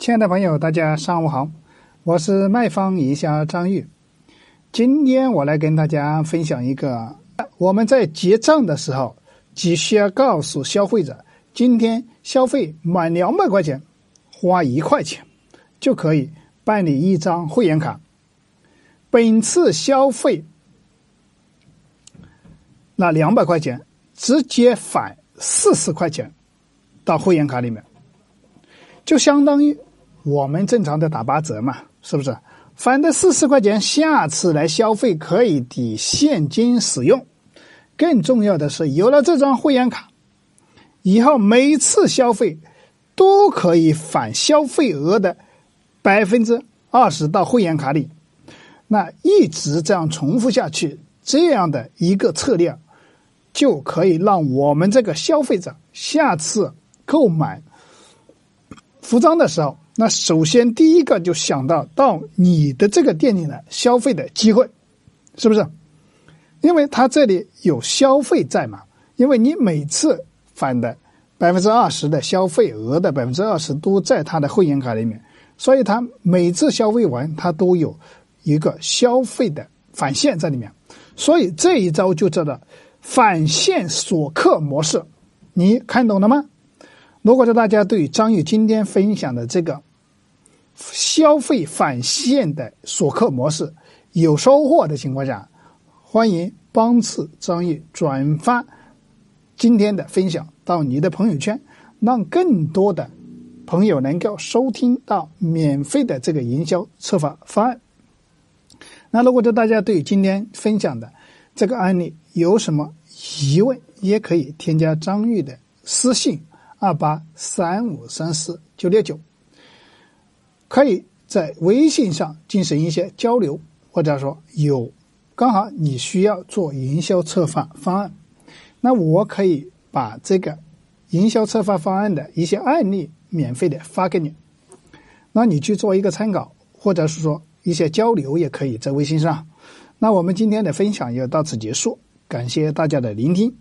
亲爱的朋友，大家上午好，我是卖方营销张玉。今天我来跟大家分享一个，我们在结账的时候，只需要告诉消费者，今天消费满两百块钱，花一块钱就可以办理一张会员卡。本次消费那两百块钱，直接返四十块钱到会员卡里面。就相当于我们正常的打八折嘛，是不是？返的四十块钱，下次来消费可以抵现金使用。更重要的是，有了这张会员卡，以后每次消费都可以返消费额的百分之二十到会员卡里。那一直这样重复下去，这样的一个策略，就可以让我们这个消费者下次购买。服装的时候，那首先第一个就想到到你的这个店里来消费的机会，是不是？因为他这里有消费在嘛，因为你每次返的百分之二十的消费额的百分之二十都在他的会员卡里面，所以他每次消费完他都有一个消费的返现在里面，所以这一招就叫做返现锁客模式，你看懂了吗？如果说大家对张宇今天分享的这个消费返现的锁客模式有收获的情况下，欢迎帮助张宇转发今天的分享到你的朋友圈，让更多的朋友能够收听到免费的这个营销策划方案。那如果说大家对今天分享的这个案例有什么疑问，也可以添加张玉的私信。二八三五三四九六九，可以在微信上进行一些交流，或者说有刚好你需要做营销策划方案，那我可以把这个营销策划方案的一些案例免费的发给你，那你去做一个参考，或者是说一些交流也可以在微信上。那我们今天的分享就到此结束，感谢大家的聆听。